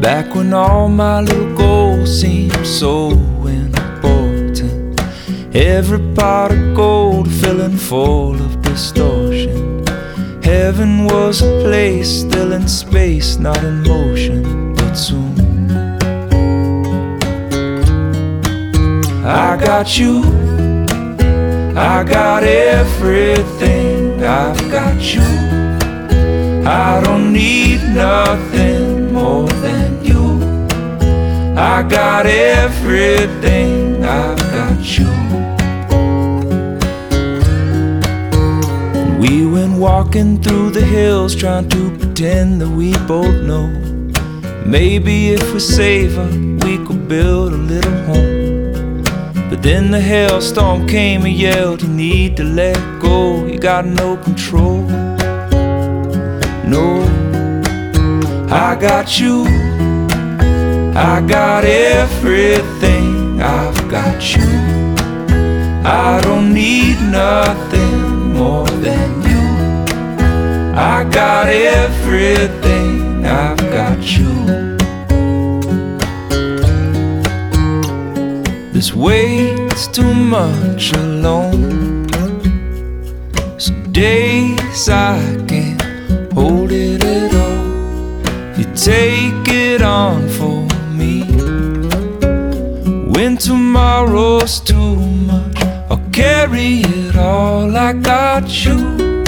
Back when all my little goals seemed so important. Every pot of gold filling full of distortion. Heaven was a place still in space, not in motion, but soon. I got you, I got everything, I've got you. I don't need nothing. I got everything, I've got you. We went walking through the hills trying to pretend that we both know. Maybe if we save her, we could build a little home. But then the hailstorm came and yelled, You need to let go, you got no control. No, I got you, I got everything, I've got you. I don't need nothing more than you. I got everything, I've got you. This weight's too much alone. Some days I can't hold it at all. You take it on When tomorrow's too much, I'll carry it all. I got you.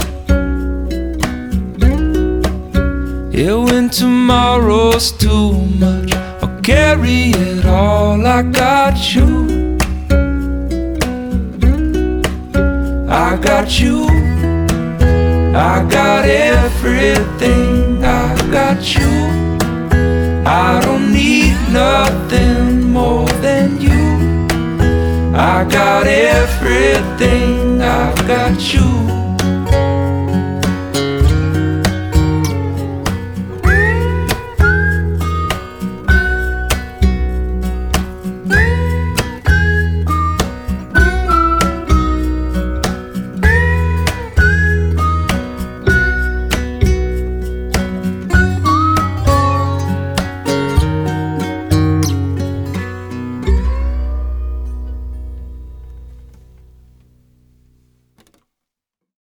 Yeah, when tomorrow's too much, I'll carry it all. I got you. I got you. I got everything. I got you. Got everything. I've got you.